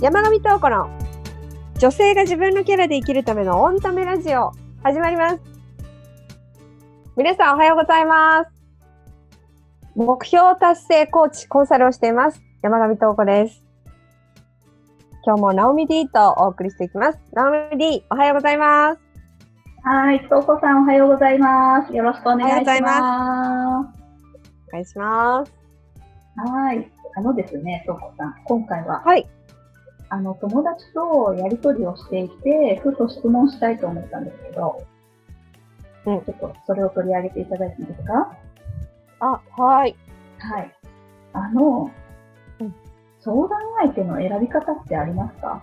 山上東子の女性が自分のキャラで生きるためのオンタメラジオ始まります。皆さんおはようございます。目標達成コーチ、コンサルをしています。山上東子です。今日もナオミ D とお送りしていきます。ナオミ D、おはようございます。はい、とうこさんおはようございます。よろしくお願いします。お願いします。はい、あのですね、とうこさん、今回は、はい。あの、友達とやりとりをしていて、ふと質問したいと思ったんですけど、うんちょっとそれを取り上げていただいていいですか？あ、はい。はい。あの、うん相談相手の選び方ってありますか？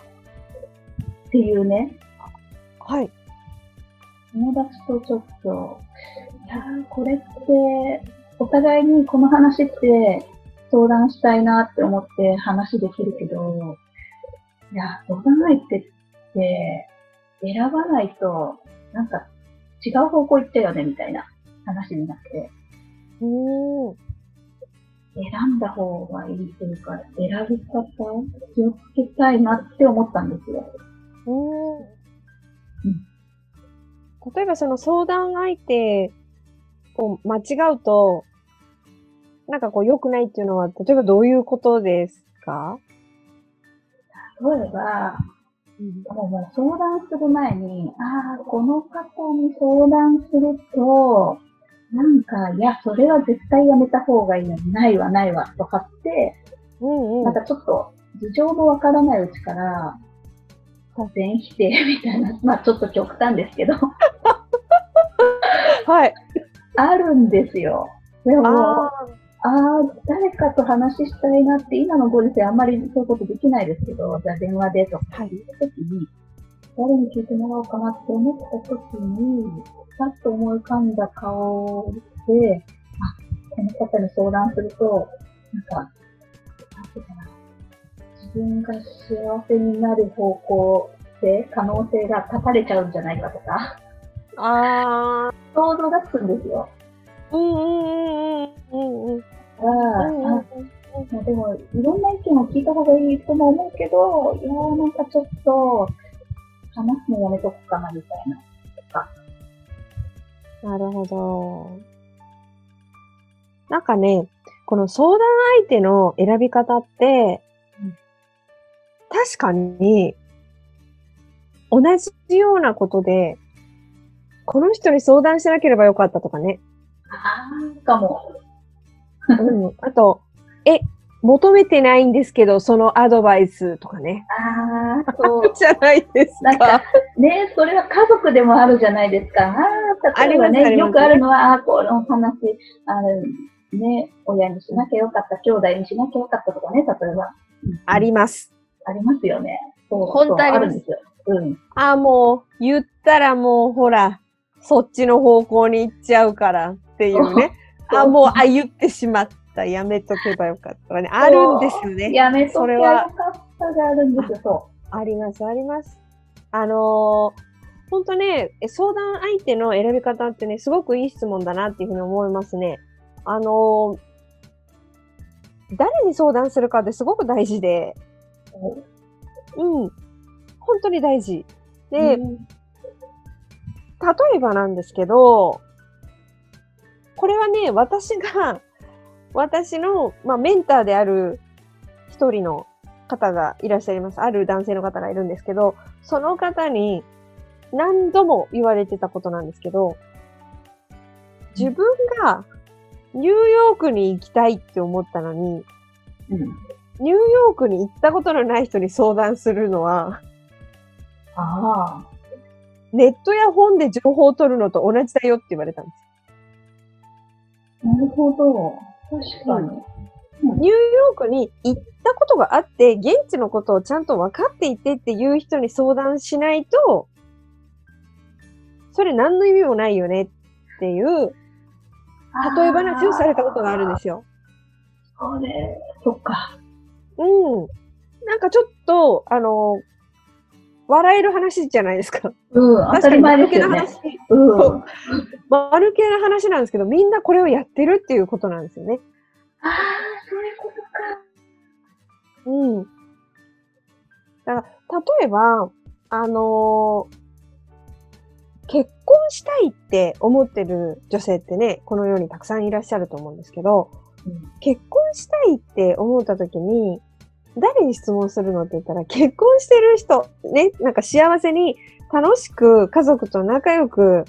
っていうね、はい。友達とちょっと、いやーこれって、お互いにこの話って相談したいなって思って話できるけど、いや、相談相手って選ばないと、なんか違う方向行っちゃうよねみたいな話になって、うーん。選んだ方がいいというか、選び方気をつけたいなって思ったんですよ。うーん例えばその相談相手を間違うと、なんかこう良くないっていうのは、例えばどういうことですか？例えば、もうもう相談する前に、ああ、この方に相談すると、なんか、いや、それは絶対やめた方がいいよ。ないわ、ないわ、とかって、うんうん。なんかちょっと、事情のわからないうちから、全否定みたいな、まあちょっと極端ですけど、はい。あるんですよ。でも、ああ誰かと話したいなって、今のご時世あんまりそういうことできないですけど、じゃあ電話でとかはい言ったときに、誰に聞いてもらおうかなって思ったときに、さっと思い浮かんだ顔で、あ、この方に相談すると、なんか、なんていうかな、自分が幸せになる方向で可能性が断たれちゃうんじゃないかとか、あ。ああ。想像がつくんですよ。うんうんうんうんうんうん。ああ、うん。でも、いろん。な意見を聞いた方がいいとも思うけど、いやなん。かちょっと、話すのやめとくかな、みたいな。なるほど。なん。かね、この相談相手の選び方って、確かに、同じようなことで、この人に相談しなければよかったとかね。ああ、かも。うん、あと、え、求めてないんですけど、そのアドバイスとかね。ああ、そう。じゃないですなんか、ね、それは家族でもあるじゃないですか。ああ、例えばね、よくあるのは、ああ、この話、あの、ね、親にしなきゃよかった、兄弟にしなきゃよかったとかね、例えば。あります。ありますよね。そう本当ありまするんですよ。うん。あ、もう、言ったらもう、ほら、そっちの方向に行っちゃうからっていうね。あ、もう、あ、言ってしまった。やめとけばよかったね。あるんですよね。やめとけばよそれはかったがあるんですよ。そあります、あります。あのー、ほんとね、え相談相手の選び方ってね、すごくいい質問だなっていうふうに思いますね。あのー、誰に相談するかってすごく大事で、う。うん、本当に大事。で、うん例えばなんですけど、これはね、私が、私の、まあ、メンターである一人の方がいらっしゃいます。ある男性の方がいるんですけど、その方に何度も言われてたことなんですけど、自分がニューヨークに行きたいって思ったのに、うん。ニューヨークに行ったことのない人に相談するのは、ああ。ネットや本で情報を取るのと同じだよって言われたんですよなるほど。確かに。ニューヨークに行ったことがあって、現地のことをちゃんと分かっていてっていう人に相談しないと、それ何の意味もないよねっていう、例え話をされたことがあるんですよ。それ、そっか。うん。なんかちょっと、あの、笑える話じゃないですか。うん、当たり前ですよね。確かにうん。そう間抜けな話なんですけど、みんなこれをやってるっていうことなんですよね。ああ、そういうことか。うん。だから、例えば、あのー結婚したいって思ってる女性ってね、この世にたくさんいらっしゃると思うんですけど、うん結婚したいって思った時に、誰に質問するのって言ったら、結婚してる人、ね、なんか幸せに楽しく家族と仲良く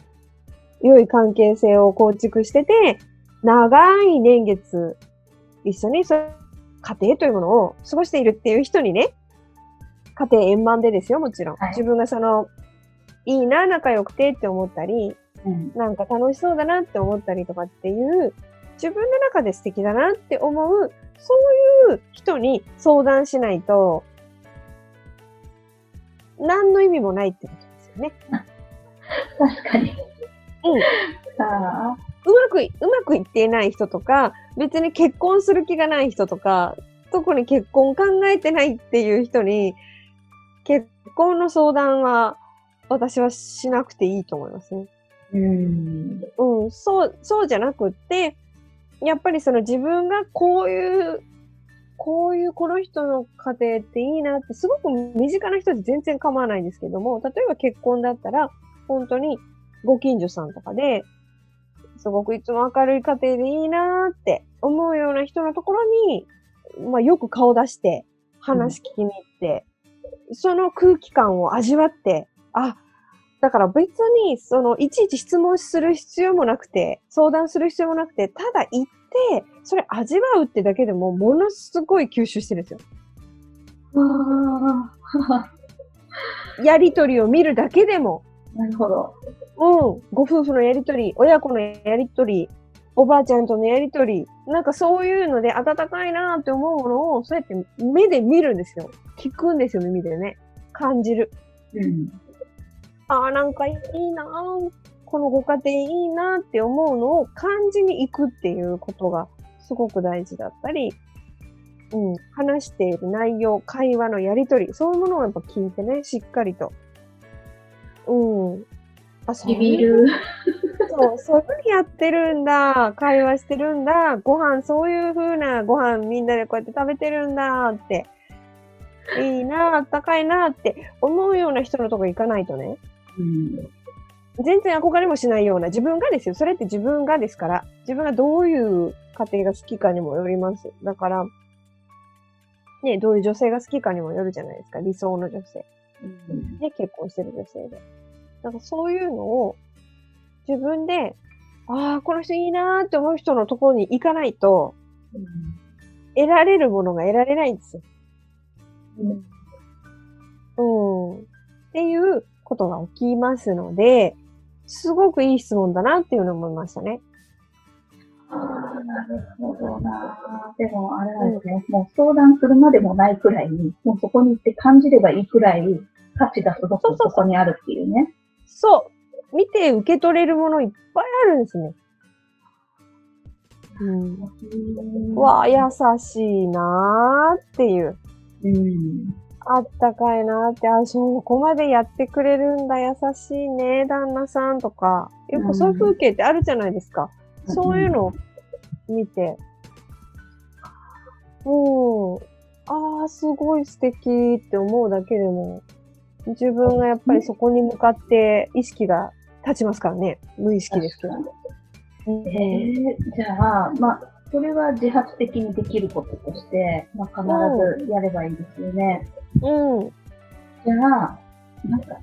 良い関係性を構築してて、長い年月一緒にそう家庭というものを過ごしているっていう人にね、家庭円満でですよ、もちろん。はい自分がその、いいな、仲良くてって思ったり、うん。なんか楽しそうだなって思ったりとかっていう、自分の中で素敵だなって思う、そういう人に相談しないと、何の意味もないってことですよね。確かに。うん。ああ。うまくい、うまくいっていない人とか、別に結婚する気がない人とか、特に結婚考えてないっていう人に、結婚の相談は私はしなくていいと思いますね。うん。うん、そう、そうじゃなくって、やっぱりその自分がこういう、こういうこの人の家庭っていいなって、すごく身近な人で全然構わないんですけども、例えば結婚だったら、本当にご近所さんとかで、すごくいつも明るい家庭でいいなって思うような人のところに、まあよく顔出して話聞きに行って、その空気感を味わって、あ、だから別に、その、いちいち質問する必要もなくて、相談する必要もなくて、ただ行っ、それ味わうってだけでも、ものすごい吸収してるんですよ。やりとりを見るだけでも、なるほど。うん、ご夫婦のやりとり、親子のやりとり、おばあちゃんとのやりとり、なんかそういうので温かいなって思うものを、そうやって目で見るんですよ。聞くんですよ、耳でね。感じる。うん。ああ、なんかいいなぁこのご家庭いいなって思うのを感じに行くっていうことがすごく大事だったり、うん、話している内容、会話のやりとり、そういうものをやっぱ聞いてね、しっかりと。うん。あ、そうる。そう、そういうふうにやってるんだ。会話してるんだ。ご飯、そういうふうなご飯みんなでこうやって食べてるんだって。いいな、あったかいなって思うような人のとこ行かないとね。うん。全然憧れもしないような自分がですよ。それって自分がですから。自分がどういう家庭が好きかにもよります。だから、ね、どういう女性が好きかにもよるじゃないですか。理想の女性。うん。ね、結婚してる女性で。だからそういうのを自分で、ああ、この人いいなーって思う人のところに行かないと、得られるものが得られないんですよ。うん。うん。っていうことが起きますので、すごくいい質問だなっていうのを思いましたね。ああ、なるほどな。でも、あれなんですね、もう相談するまでもないくらいに、もうそこに行って感じればいいくらい価値がすごくそこにあるっていうね。そう。見て受け取れるものいっぱいあるんですね。うん。わあ、優しいなーっていう。うん。あったかいなって、あ、そこまでやってくれるんだ、優しいね、旦那さんとか。よくそういう風景ってあるじゃないですか。そういうのを見て、うん、ああ、すごい素敵って思うだけでも、自分がやっぱりそこに向かって意識が立ちますからね。無意識ですけど。うんえー、じゃあ、まあ、それは自発的にできることとして、まあ、必ずやればいいですよね。うん。じゃあ、なんか、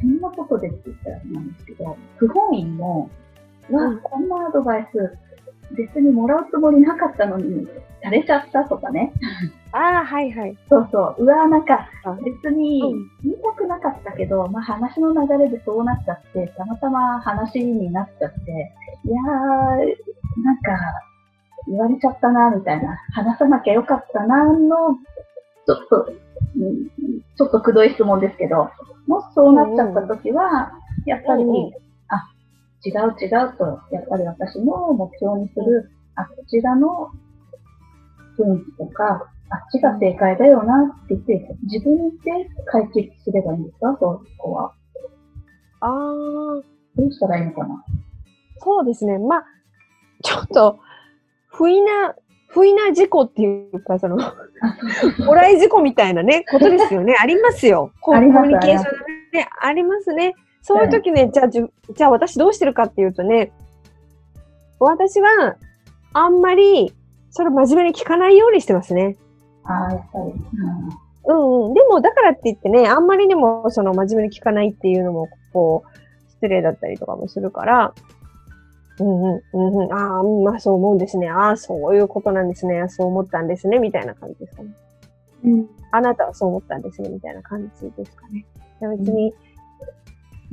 そんなことでって言ったらなんですけど、不本意も、わうんあ、こんなアドバイス、別にもらうつもりなかったのに、されちゃったとかね。ああ、はいはい。そうそう。うわーなんかあ、別にうん言いたくなかったけど、まあ話の流れでそうなっちゃって、たまたま話になっちゃって、いやー、なんか、言われちゃったな、みたいな。話さなきゃよかったな、の、ちょっと、うんちょっとくどい質問ですけど、もしそうなっちゃった時は、やっぱり、あ、違う違うと、やっぱり私の目標にする、あっちらの雰囲気とか、あっちが正解だよなって言って、自分で解決すればいいんですか？そこは。ああ、どうしたらいいのかな？そうですね。まあ、ちょっと、不意な不意な事故っていうか、その、もらい事故みたいなね、ことですよね。ありますよ。コミュニケーションね、ありますね。そういう時ね、じゃあ、じゃあ私どうしてるかっていうとね、私は、あんまり、それ真面目に聞かないようにしてますね。ああ、やっぱり。うん、うん、でも、だからって言ってね、あんまりでも、その真面目に聞かないっていうのも、こう、失礼だったりとかもするから、うんうん、うんうん、ああ、まあそう思うんですね。ああ、そういうことなんですね。そう思ったんですね。みたいな感じですかね。うん。あなたはそう思ったんですね。みたいな感じですかね。別に、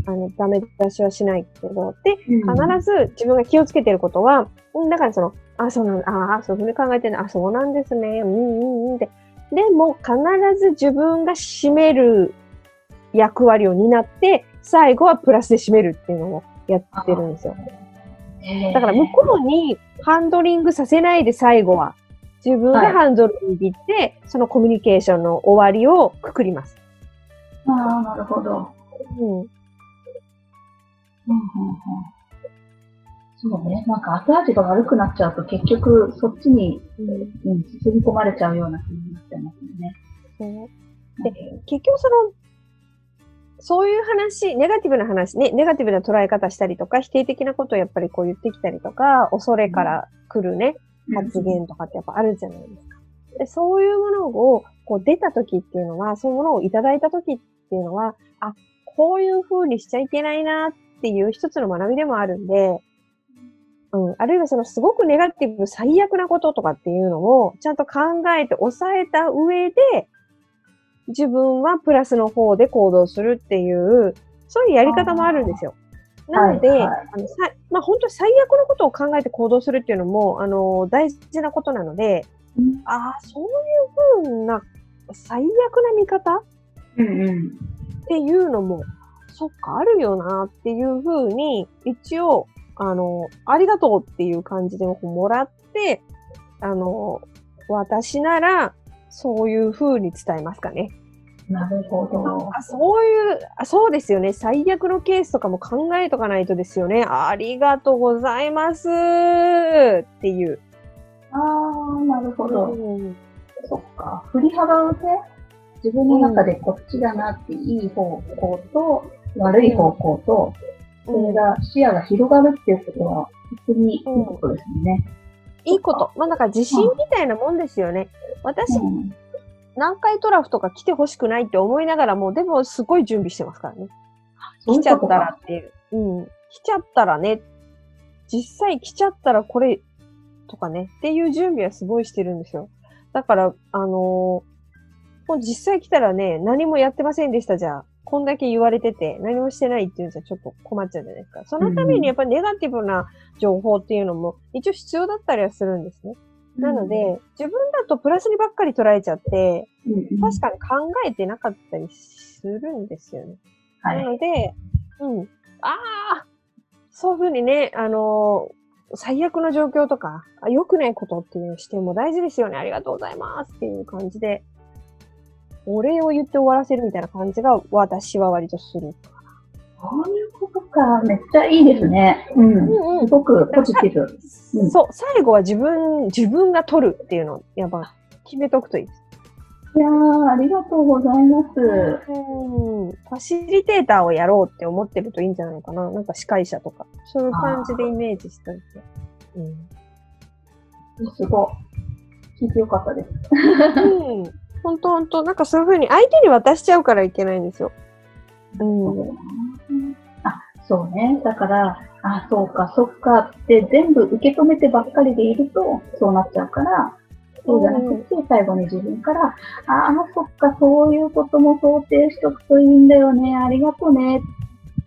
うん、あの、ダメ出しはしないけど、で、必ず自分が気をつけてることは、うん、だからその、あ、そうなんだ、ああ、そういうふうに考えてるあ、そうなんですね。うんうんうんで。でも、必ず自分が占める役割を担って、最後はプラスで占めるっていうのをやってるんですよ。だから向こうにハンドリングさせないで最後は自分がハンドル握って、はい、そのコミュニケーションの終わりをくくります。ああ、なるほど。うん。うんうんうんそうね。なんか後味が悪くなっちゃうと結局そっちに、うん、うん、包み込まれちゃうような気になっちゃいますよね。で結局そのそういう話、ネガティブな話ね、ネガティブな捉え方したりとか、否定的なことをやっぱりこう言ってきたりとか、恐れから来るね、発言とかってやっぱあるじゃないですか。でそういうものをこう出た時っていうのは、そういうものをいただいた時っていうのは、あ、こういう風にしちゃいけないなっていう一つの学びでもあるんで、うん、あるいはそのすごくネガティブ、最悪なこととかっていうのをちゃんと考えて抑えた上で、自分はプラスの方で行動するっていう、そういうやり方もあるんですよ。なので、はい。はい、あのさまあ、本当に最悪のことを考えて行動するっていうのも、あの、大事なことなので、うん、ああ、そういうふうな最悪な見方、うんうん、っていうのも、そっか、あるよなっていうふうに、一応、あの、ありがとうっていう感じでもらって、あの、私なら、そういうふうに伝えますかね。なるほど。あそういうあ、そうですよね。最悪のケースとかも考えとかないとですよね。ありがとうございますっていう。ああ、なるほど。うん、そっか。振り幅をね、自分の中でこっちだなっていい方向と、悪い方向と、それが視野が広がるっていうことは、本当にいいことですよね。うんいいこと。まあ、だから自信みたいなもんですよね。私、うん、南海トラフとか来てほしくないって思いながらも、でもすごい準備してますからね。来ちゃったらっていう。うん。来ちゃったらね。実際来ちゃったらこれとかね。っていう準備はすごいしてるんですよ。だから、あのー、もう実際来たらね、何もやってませんでしたじゃあ。こんだけ言われてて、何もしてないっていうんじゃちょっと困っちゃうじゃないですか。そのためにやっぱりネガティブな情報っていうのも一応必要だったりはするんですね。なので、自分だとプラスにばっかり捉えちゃって、確かに考えてなかったりするんですよね。はい、なので、うん。ああそういうふうにね、あのー、最悪の状況とか、良くないことっていう視点も大事ですよね。ありがとうございますっていう感じで、お礼を言って終わらせるみたいな感じが私は割とするそういうことか。めっちゃいいですね。うん。うんうん、すごくポジティブ、うん。そう、最後は自分、自分が取るっていうのを、やっぱ決めとくといいです。いやー、ありがとうございます。うん。ファシリテーターをやろうって思ってるといいんじゃないかな。なんか司会者とか。そういう感じでイメージしておいて。うん。すごい。聞いてよかったです。うん。本当本当なんかそういうふうに相手に渡しちゃうからいけないんですよ。うん。あ、そうね。だから、あ、そうか、そっかって全部受け止めてばっかりでいると、そうなっちゃうから、そうじゃなくて、最後に自分から、ああ、そっか、そういうことも想定しとくといいんだよね、ありがとうね、っ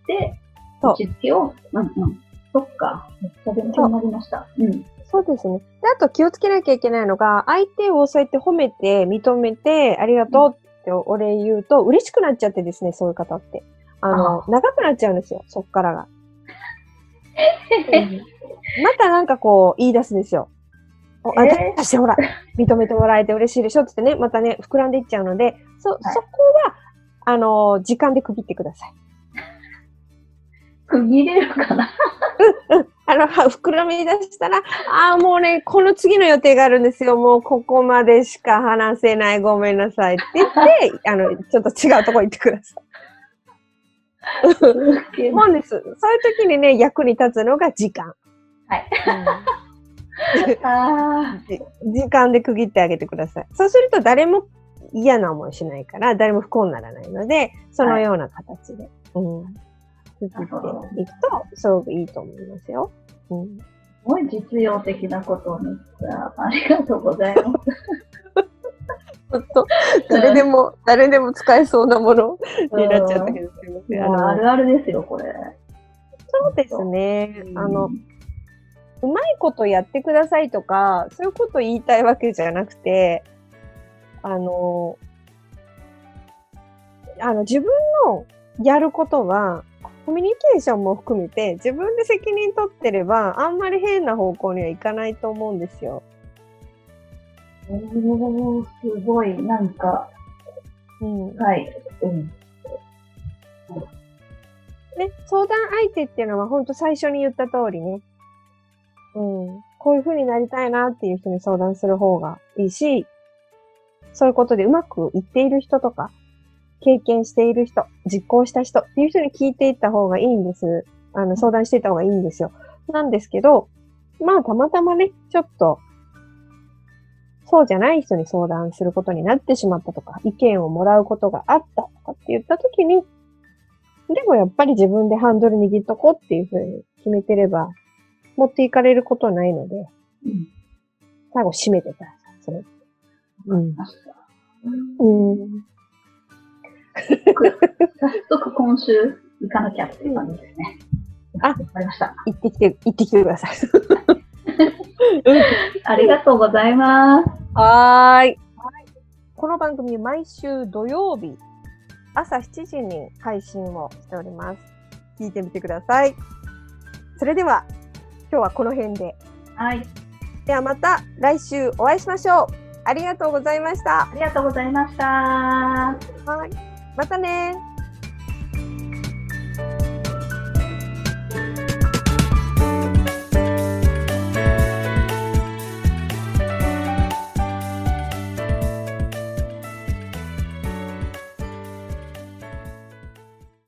て、打ち付けを、うんうん、そっか、めっちゃ勉強になりました。うん。そうですね。で、あと気をつけなきゃいけないのが、相手をそうやって褒めて、認めて、ありがとうってお礼言うと、嬉しくなっちゃってですね、そういう方って。あの、あ長くなっちゃうんですよ、そっからが。またなんかこう、言い出すんですよ。お、あ、えー、してほら、認めてもらえて嬉しいでしょってね、またね、膨らんでいっちゃうので、そ、はい、そこは、あの、時間で区切ってください。区切れるかな？うん、うん。あの、は膨らみ出したら、ああ、もうね、この次の予定があるんですよ。もうここまでしか話せない。ごめんなさいって言って、あの、ちょっと違うとこ行ってください。もんです。そういう時にね、役に立つのが時間。はい。時間で区切ってあげてください。そうすると誰も嫌な思いしないから、誰も不幸にならないので、そのような形で、うん、区切っていくと、すごくいいと思いますよ。うん、すごい実用的なことをめっちゃありがとうございます。本 当誰でも、誰でも使えそうなものになっちゃったけど、すいません。あるあるですよ、これ。そうですね。あの、うまいことやってくださいとか、そういうこと言いたいわけじゃなくて、あの、あの自分のやることは、コミュニケーションも含めて、自分で責任取ってれば、あんまり変な方向にはいかないと思うんですよ。おー、すごい、なんか、うん。はい。うん。ね、相談相手っていうのは本当最初に言った通りね。うん。こういう風になりたいなっていう人に相談する方がいいし、そういうことでうまくいっている人とか、経験している人、実行した人っていう人に聞いていった方がいいんです。あの、相談していった方がいいんですよ。なんですけど、まあ、たまたまね、ちょっと、そうじゃない人に相談することになってしまったとか、意見をもらうことがあったとかって言ったときに、でもやっぱり自分でハンドル握っとこうっていうふうに決めてれば、持っていかれることはないので、うん。最後締めてください。それ。うん。うん。早速今週行かなきゃっていう感じですね。あわかりました。行ってきて、行ってきてください。ありがとうございます。はーい。この番組毎週土曜日朝7時に配信をしております。聞いてみてください。それでは今日はこの辺で。はい。ではまた来週お会いしましょう。ありがとうございました。ありがとうございました。はい。またね